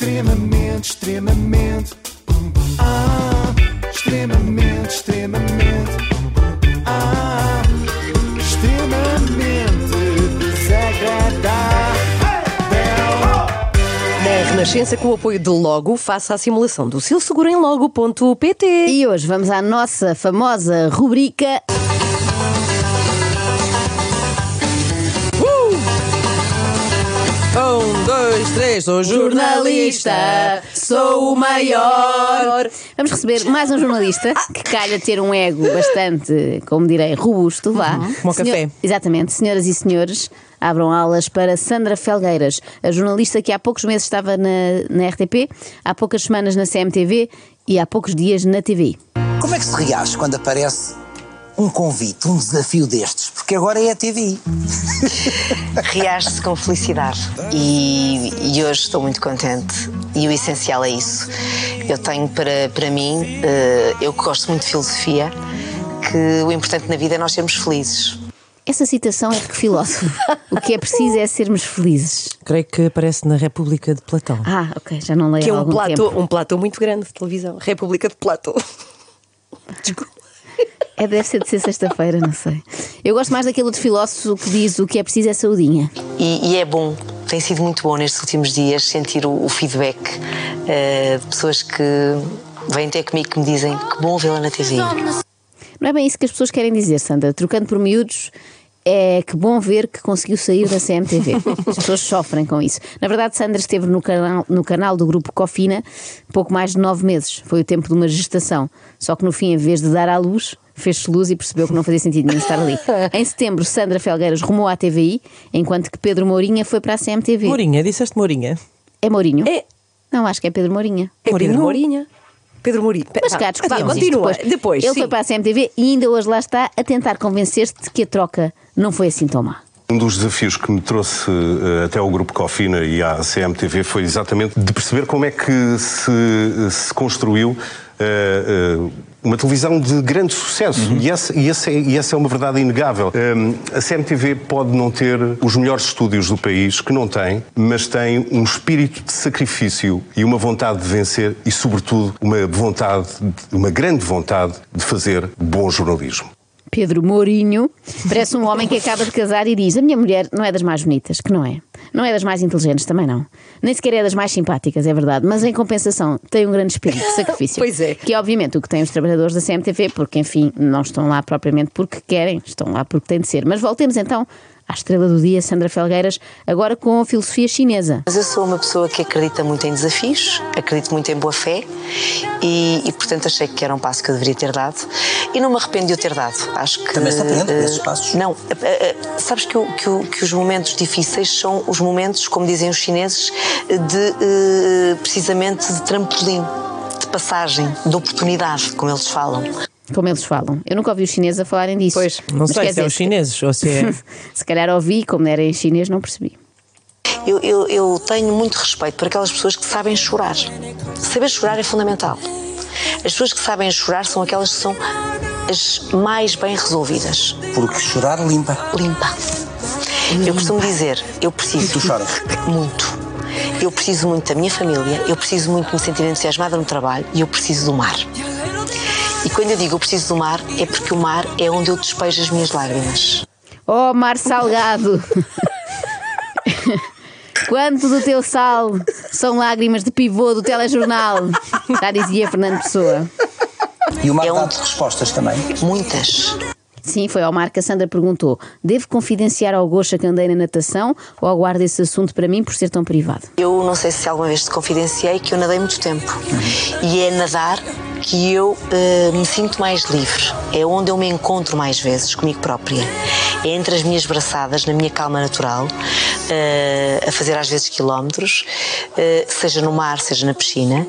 Extremamente, extremamente. Ah, extremamente, extremamente. Ah, extremamente desagradável. Na Renascença, com o apoio de Logo, faça a simulação do seu seguro em logo.pt. E hoje vamos à nossa famosa rubrica. Dois, três, sou jornalista, sou o maior. Vamos receber mais um jornalista que calha ter um ego bastante, como direi, robusto, vá. Como o café. Exatamente. Senhoras e senhores, abram aulas para Sandra Felgueiras, a jornalista que há poucos meses estava na, na RTP, há poucas semanas na CMTV e há poucos dias na TVI. Como é que se reage quando aparece um convite, um desafio destes? Porque agora é a TVI. reage-se com felicidade e, e hoje estou muito contente e o essencial é isso. Eu tenho para, para mim, eh, eu que gosto muito de filosofia, que o importante na vida é nós sermos felizes. Essa citação é de que filósofo? O que é preciso é sermos felizes. Creio que aparece na República de Platão. Ah, ok, já não leio Que é um platô, um platô muito grande de televisão. República de Platô. Desculpa. É, deve ser de ser sexta-feira, não sei. Eu gosto mais daquele outro filósofo que diz o que é preciso é saudinha. E, e é bom, tem sido muito bom nestes últimos dias sentir o, o feedback eh, de pessoas que vêm ter comigo que me dizem que bom vê-la na TV. Não é bem isso que as pessoas querem dizer, Sandra. Trocando por miúdos, é que bom ver que conseguiu sair da CMTV. As pessoas sofrem com isso. Na verdade, Sandra esteve no canal, no canal do grupo Cofina pouco mais de nove meses. Foi o tempo de uma gestação. Só que no fim, em vez de dar à luz, fez-se luz e percebeu que não fazia sentido nenhum estar ali. Em setembro, Sandra Felgueiras rumou à TVI, enquanto que Pedro Mourinha foi para a CMTV. Mourinha, disseste Mourinha? É Mourinho? É. Não, acho que é Pedro Mourinha. É Mourinho? Pedro Mourinha. Pedro Mourinho. Mas cá, vá, discutimos continua. depois. Depois, Ele sim. foi para a CMTV e ainda hoje lá está a tentar convencer-te de que a troca não foi assim tão má. Um dos desafios que me trouxe eh, até ao Grupo Cofina e à CMTV foi exatamente de perceber como é que se, se construiu eh, eh, uma televisão de grande sucesso. E, essa, e, essa é, e essa é uma verdade inegável. Eh, a CMTV pode não ter os melhores estúdios do país, que não tem, mas tem um espírito de sacrifício e uma vontade de vencer e, sobretudo, uma vontade, uma grande vontade de fazer bom jornalismo. Pedro Mourinho parece um homem que acaba de casar e diz: A minha mulher não é das mais bonitas, que não é. Não é das mais inteligentes, também não. Nem sequer é das mais simpáticas, é verdade. Mas em compensação, tem um grande espírito de sacrifício. Pois é. Que é obviamente o que têm os trabalhadores da CMTV, porque enfim, não estão lá propriamente porque querem, estão lá porque têm de ser. Mas voltemos então à estrela do dia, Sandra Felgueiras, agora com a filosofia chinesa. Mas eu sou uma pessoa que acredita muito em desafios, acredito muito em boa fé e, e, portanto achei que era um passo que eu deveria ter dado e não me arrependo de o ter dado. Acho que Também se aprende com eh, esses passos. Não, eh, eh, sabes que, o- que o- que os momentos difíceis são os momentos, como dizem os chineses, de eh, precisamente de trampolim, de passagem, de oportunidade, como eles falam. Como eles falam. Eu nunca ouvi os chineses a falarem disso. Pois, não Mas sei se é dizer, os chineses ou se é. Se calhar ouvi, como era em chinês, não percebi. Eu, eu- eu tenho muito respeito por aquelas pessoas que sabem chorar. Saber chorar é fundamental. As pessoas que sabem chorar são aquelas que são as mais bem resolvidas. Porque chorar limpa. Limpa. Eu costumo dizer, eu preciso. Tu choras? Muito. Eu preciso muito da minha família, eu preciso muito de me sentir entusiasmada no trabalho e eu preciso do mar. E quando eu digo eu preciso do mar, é porque o mar é onde eu despejo as minhas lágrimas. Oh, mar salgado! Quanto do teu sal são lágrimas de pivô do telejornal? Já dizia Fernando Pessoa. E o mar É um- dá-te respostas também. Muitas. Sim, foi ao mar que a Sandra perguntou: devo confidenciar ao Goxa que andei na natação ou aguardo esse assunto para mim por ser tão privado? Eu não sei se alguma vez te confidenciei que eu nadei muito tempo. E é nadar que eu eh, me sinto mais livre. É onde eu me encontro mais vezes comigo própria. É entre as minhas braçadas, na minha calma natural, eh, a fazer às vezes quilómetros, eh, seja no mar, seja na piscina,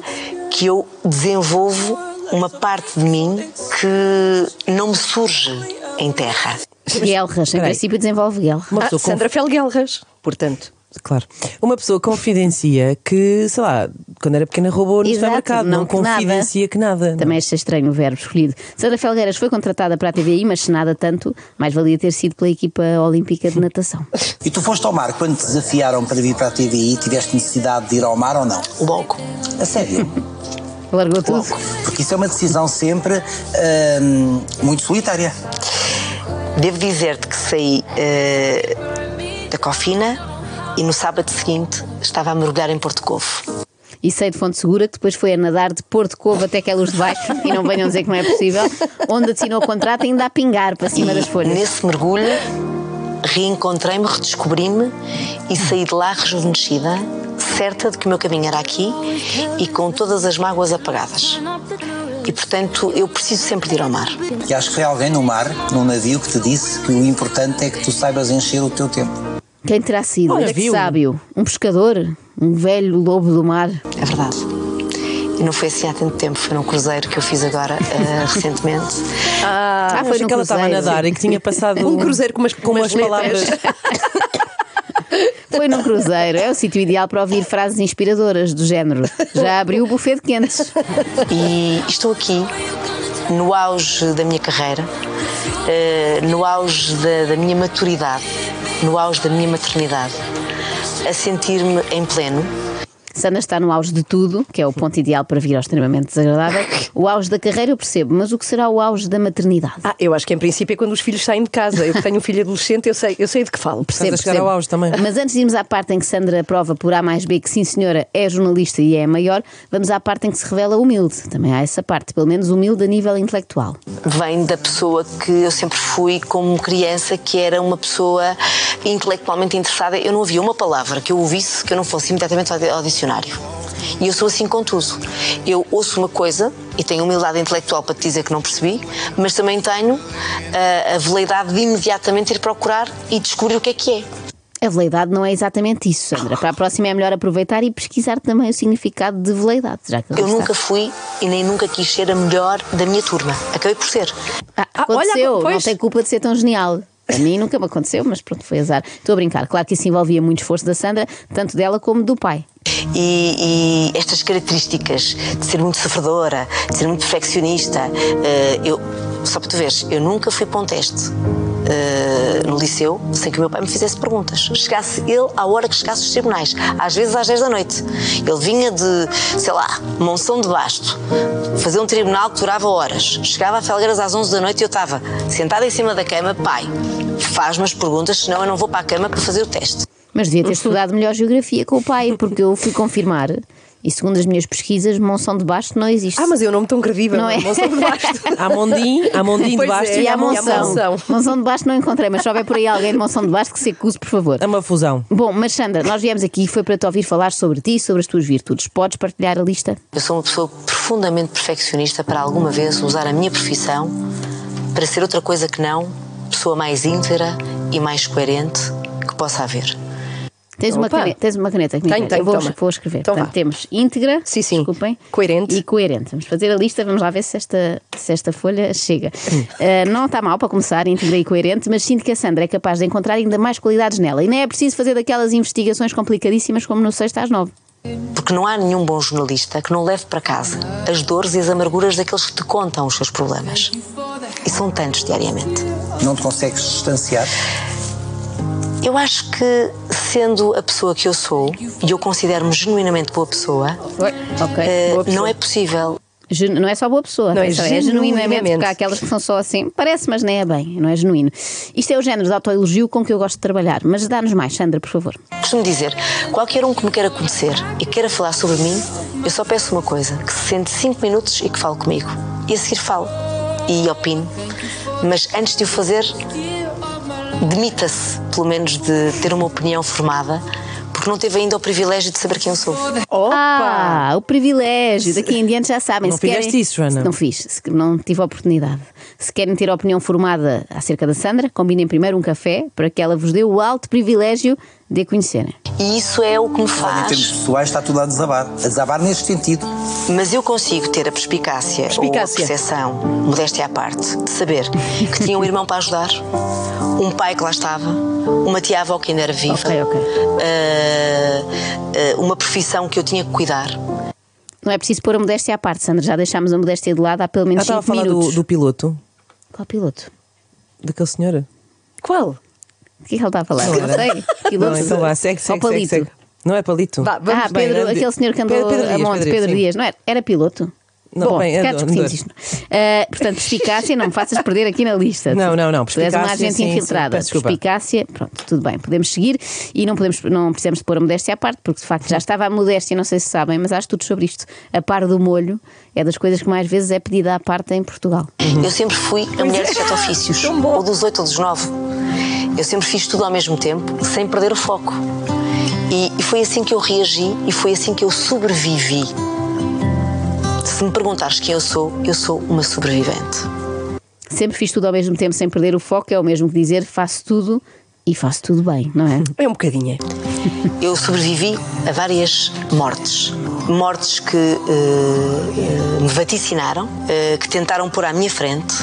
que eu desenvolvo uma parte de mim que não me surge em terra. Guelras, em Peraí. princípio desenvolve guelra. Uma Ah, Sandra Felguelras, portanto. Claro. Uma pessoa confidencia que, sei lá, quando era pequena roubou no Exato, supermercado. Não, que nada. confidencia que nada. Também achei estranho o verbo escolhido. Sandra Felgueiras foi contratada para a TVI, mas se nada tanto, mais valia ter sido pela equipa olímpica de natação. E tu foste ao mar quando te desafiaram para vir para a TVI, tiveste necessidade de ir ao mar ou não? Logo. A sério? Largou tudo. Porque isso é uma decisão sempre hum, muito solitária. Devo dizer-te que saí eh, da Cofina e no sábado seguinte estava a mergulhar em Porto Covo. E sei de fonte segura que depois foi a nadar de Porto Covo até que é luz de baixo, e não venham dizer que não é possível, onde assinou o contrato ainda a pingar para cima das folhas. Nesse mergulho, reencontrei-me, redescobri-me e saí de lá rejuvenescida, certa de que o meu caminho era aqui e com todas as mágoas apagadas. E portanto, eu preciso sempre de ir ao mar. E acho que foi alguém no mar, num navio, que te disse que o importante é que tu saibas encher o teu tempo. Quem terá sido? Olha, que viu? sábio? Um pescador? Um velho lobo do mar? É verdade. E não foi assim há tanto tempo, foi num cruzeiro que eu fiz agora, eh, recentemente. Ah, Ah, foi que ela estava a nadar em que tinha passado Um cruzeiro com umas, com umas palavras. Foi num cruzeiro. É o sítio ideal para ouvir frases inspiradoras do género. Já abriu o buffet de quentes. E estou aqui no auge da minha carreira, eh, no auge da, da minha maturidade, no auge da minha maternidade, a sentir-me em pleno. Sandra está no auge de tudo, que é o ponto ideal para vir ao extremamente desagradável. O auge da carreira eu percebo, mas o que será o auge da maternidade? Ah, eu acho que em princípio é quando os filhos saem de casa. Eu que tenho um filho adolescente, eu sei, eu sei de que falo. Percebo, a chegar ao auge também. Mas antes de irmos à parte em que Sandra prova por A mais B que sim senhora é jornalista e é a maior, vamos à parte em que se revela humilde. Também há essa parte, pelo menos humilde a nível intelectual. Vem da pessoa que eu sempre fui como criança, que era uma pessoa intelectualmente interessada. Eu não havia uma palavra que eu ouvisse que eu não fosse imediatamente ao dicionário. E eu sou assim com tudo. Eu ouço uma coisa e tenho humildade intelectual para te dizer que não percebi, mas também tenho ah, a veleidade de imediatamente ir procurar e descobrir o que é que é. A veleidade não é exatamente isso, Sandra. Para a próxima é melhor aproveitar e pesquisar também o significado de veleidade, já que Eu está. nunca fui e nem nunca quis ser a melhor da minha turma. Acabei por ser. Ah, Ah, olha, aconteceu, não pois. tem culpa de ser tão genial. A mim nunca me aconteceu, mas pronto, foi azar. Estou a brincar. Claro que isso envolvia muito esforço da Sandra, tanto dela como do pai. E, e estas características de ser muito sofredora, de ser muito perfeccionista, eh, eu, só para tu veres, eu nunca fui para um teste eh, no liceu sem que o meu pai me fizesse perguntas. Chegasse ele à hora que chegasse os tribunais, às vezes às 10 da noite. Ele vinha de, sei lá, Monção de Basto, fazer um tribunal que durava horas. Chegava a Felgueiras às 11 da noite e eu estava sentada em cima da cama, pai, faz-me as perguntas, senão eu não vou para a cama para fazer o teste. Mas devia ter estudado melhor geografia com o pai, porque eu fui confirmar. E segundo as minhas pesquisas, Monção de Basto não existe. Ah, mas eu não me tão credível. Não é? Monção de Basto. Há Mondim, há Mondim de Pois baixo é. E há a Monção. Monção. Monção de Basto não encontrei, mas só houver por aí alguém de Monção de Basto que se acuse, por favor. É uma fusão. Bom, mas Sandra, nós viemos aqui foi para te ouvir falar sobre ti e sobre as tuas virtudes. Podes partilhar a lista? Eu sou uma pessoa profundamente perfeccionista para alguma vez usar a minha profissão para ser outra coisa que não pessoa mais íntegra e mais coerente que possa haver. Tens uma caneta, tens uma caneta comigo? Tenho, tenho, vou, vou escrever. Então Portanto, temos íntegra, Sim, sim. desculpem, Coerente. e coerente. Vamos fazer a lista, vamos lá ver se esta, se esta folha chega. Ah, não está mal para começar, íntegra e coerente, mas sinto que a Sandra é capaz de encontrar ainda mais qualidades nela. E nem é preciso fazer daquelas investigações complicadíssimas como no sexto às nove. Porque não há nenhum bom jornalista que não leve para casa as dores e as amarguras daqueles que te contam os seus problemas. E são tantos diariamente. Não te consegues distanciar? Eu acho que, sendo a pessoa que eu sou, e eu considero-me genuinamente boa pessoa, Ok, eh, boa pessoa. não é possível Não é só boa pessoa, Não, é é genuinamente, genuinamente. porque há aquelas que são só assim, parece, mas nem é bem, não é genuíno. Isto é o género de autoelogio com que eu gosto de trabalhar, mas dá-nos mais, Sandra, por favor. Costumo dizer, qualquer um que me queira conhecer e queira falar sobre mim, eu só peço uma coisa, que se sente 5 minutos e que fale comigo. E a seguir falo e opino. Mas antes de o fazer, demita-se, pelo menos, de ter uma opinião formada, porque não teve ainda o privilégio de saber quem eu sou. Ah, o privilégio. Daqui em diante já sabem. Não se querem... fizeste isso, Joana? Não fiz. Não tive a oportunidade. Se querem ter opinião formada acerca da Sandra, combinem primeiro um café para que ela vos dê o alto privilégio de a conhecerem. E isso é o que me Olha, em faz. termos pessoais está tudo a desabar. A desabar neste sentido. Mas eu consigo ter a perspicácia, ou a Perspicácia. percepção, modéstia à parte, de saber que tinha um irmão para ajudar, um pai que lá estava, uma tia-avó que ainda era viva, Ok, ok. ah, ah, uma profissão que eu tinha que cuidar. Não é preciso pôr a modéstia à parte, Sandra. Já deixámos a modéstia de lado há pelo menos estava a 5 falar minutos. do, do piloto, Qual piloto? daquele senhor. Qual? O que é que ele está a falar? Não Eu era? sei. Não, então vá, segue, segue, segue, palito. segue. Não é palito? Vá, vamos ah, bem, Pedro, ande- aquele senhor que andou Pedro- Pedro a Dias, monte, Pedro Pedro, Dias, sim. Não era? Era piloto? Não, Bom, bem, discutimos isto. Ah, portanto, perspicácia, não me faças perder aqui na lista. Não, não, não, Tu és uma agente sim, sim, infiltrada. desculpa. perspicácia, pronto, tudo bem, podemos seguir e não, podemos, não precisamos de pôr a modéstia à parte, porque de facto já estava a modéstia, não sei se sabem, mas há estudos sobre isto. A par do molho é das coisas que mais vezes é pedida à parte em Portugal. Eu sempre fui a mulher dos sete ofícios, ou dos oito ou dos nove. Eu sempre fiz tudo ao mesmo tempo, sem perder o foco. E, e foi assim que eu reagi e foi assim que eu sobrevivi. Se me perguntares quem eu sou, eu sou uma sobrevivente. Sempre fiz tudo ao mesmo tempo sem perder o foco, é o mesmo que dizer faço tudo e faço tudo bem, não é? É um bocadinho. Eu sobrevivi a várias mortes. Mortes que eh, me vaticinaram, eh, que tentaram pôr à minha frente,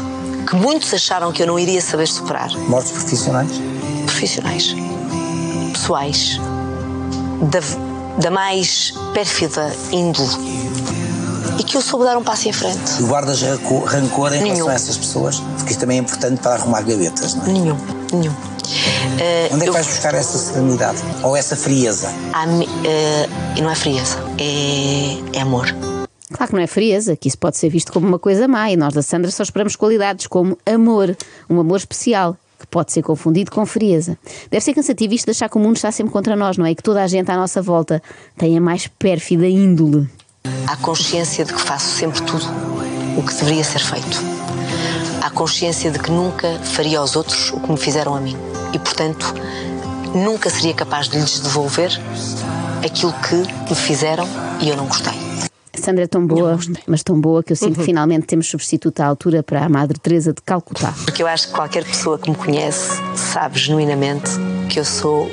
que muitos acharam que eu não iria saber superar. Mortes profissionais. Profissionais, pessoais, da, da mais pérfida índole. E que eu soube dar um passo em frente. E guardas ranco- rancor em Nenhum. relação a essas pessoas? Porque isto também é importante para arrumar gavetas, não é? Nenhum, nenhum. Eh, Onde é que eu- vais buscar essa serenidade? Ou essa frieza? eh, e não é frieza, é, é amor. Claro que não é frieza, que isso pode ser visto como uma coisa má e nós da Sandra só esperamos qualidades como amor, um amor especial, que pode ser confundido com frieza. Deve ser cansativo isto de achar que o mundo está sempre contra nós, não é? E que toda a gente à nossa volta tem a mais pérfida índole. Há consciência de que faço sempre tudo o que deveria ser feito. Há consciência de que nunca faria aos outros o que me fizeram a mim. E, portanto, nunca seria capaz de lhes devolver aquilo que me fizeram e eu não gostei. A Sandra é tão boa, mas tão boa que eu sinto que finalmente temos substituto à altura para a Madre Teresa de Calcutá. Porque eu acho que qualquer pessoa que me conhece sabe genuinamente que eu sou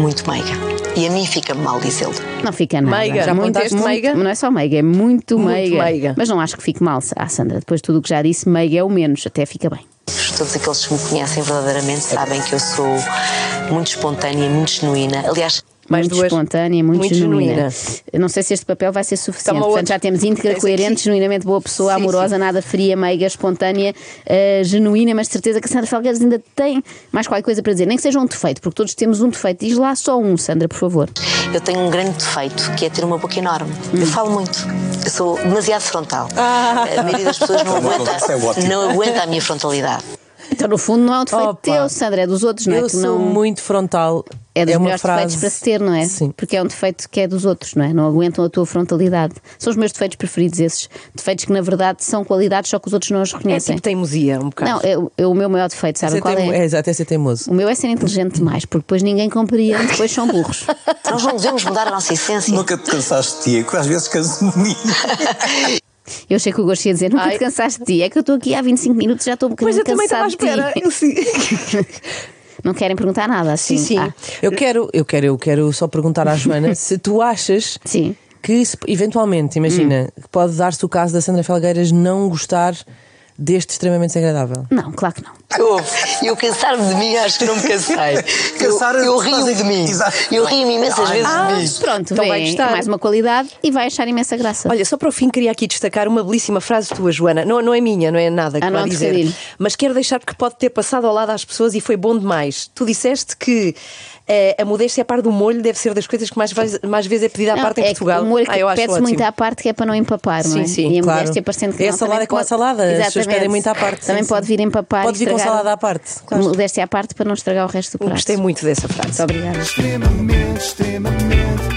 muito meiga. E a mim fica mal dizê-lo. Não fica nada. Meiga. Já muito, muito- meiga? Não é só meiga, é muito, Muito meiga. meiga. Mas não acho que fique mal, ah, Sandra. Depois de tudo o que já disse, meiga é o menos, até fica bem. Todos aqueles que me conhecem verdadeiramente sabem que eu sou muito espontânea, muito genuína. Aliás, Mais muito duas. espontânea, muito, Muito genuína. genuína. Eu não sei se este papel vai ser suficiente. Portanto, outro. já temos íntegra, coerente, aqui. genuinamente boa pessoa, Sim, amorosa, sim. nada fria, meiga, espontânea, eh, genuína, mas de certeza que a Sandra Felgueiras ainda tem mais qualquer coisa para dizer. Nem que seja um defeito, porque todos temos um defeito. Diz lá só um, Sandra, por favor. eu tenho um grande defeito que é ter uma boca enorme. Eu falo muito. Eu sou demasiado frontal. Ah. A maioria das pessoas não aguenta, Isso é não aguenta a minha frontalidade. Então, no fundo, não é um defeito Opa. teu, Sandra, é dos outros, não é? Eu que sou não... muito frontal. É dos uma melhores frase... defeitos para se ter, não é? Sim. Porque é um defeito que é dos outros, não é? Não aguentam a tua frontalidade. São os meus defeitos preferidos, esses defeitos que na verdade são qualidades, só que os outros não os É reconhecem. tipo teimosia, um bocado. não, é, o- é o meu maior defeito, sabem Ser qual teimo- é? é, exato, é ser teimoso. O meu é ser inteligente demais, porque depois ninguém compreende, depois são burros. Nós não devemos mudar a nossa essência. Nunca te cansaste de ti, é que às vezes canso de mim. Eu sei que o gosto ia dizer, nunca Ai. te cansaste de ti, é que eu estou aqui há 25 minutos já estou um Mas bocadinho eu também estava à cansado espera. ti. Eu sim. Não querem perguntar nada assim? Sim, sim. Ah, Eu quero, eu quero, eu quero só perguntar à Joana se tu achas Sim. que eventualmente, imagina, que pode dar-se o caso da Sandra Felgueiras não gostar deste extremamente desagradável. não, claro que não. Eu cansar-me de mim, acho que não me cansei. Eu, Cansar- eu rio de mim. Exato. Eu rio-me imensas vezes de mim. Pronto, Então vai vem gostar. mais uma qualidade e vai achar imensa graça. Olha, só para o fim queria aqui destacar uma belíssima frase tua, Joana. Não, não é minha, não é nada que Ah, não vá é dizer. trocadilho. Mas quero deixar porque pode ter passado ao lado às pessoas e foi bom demais. Tu disseste que a modéstia à par do molho deve ser das coisas que mais, mais vezes é pedida à Não, parte em é Portugal. Que o molho Ah, eu acho pede-se muito à parte que é para não empapar, não é? Sim, sim, e a claro. modéstia parecendo que É a não, salada também com a pode- salada, as pessoas Exatamente. pedem muito à parte, Também sim, pode sim. vir empapar Pode vir com salada à parte, claro. Modéstia à parte para não estragar o resto do prato. Gostei muito dessa frase. Muito obrigada. extremamente, extremamente,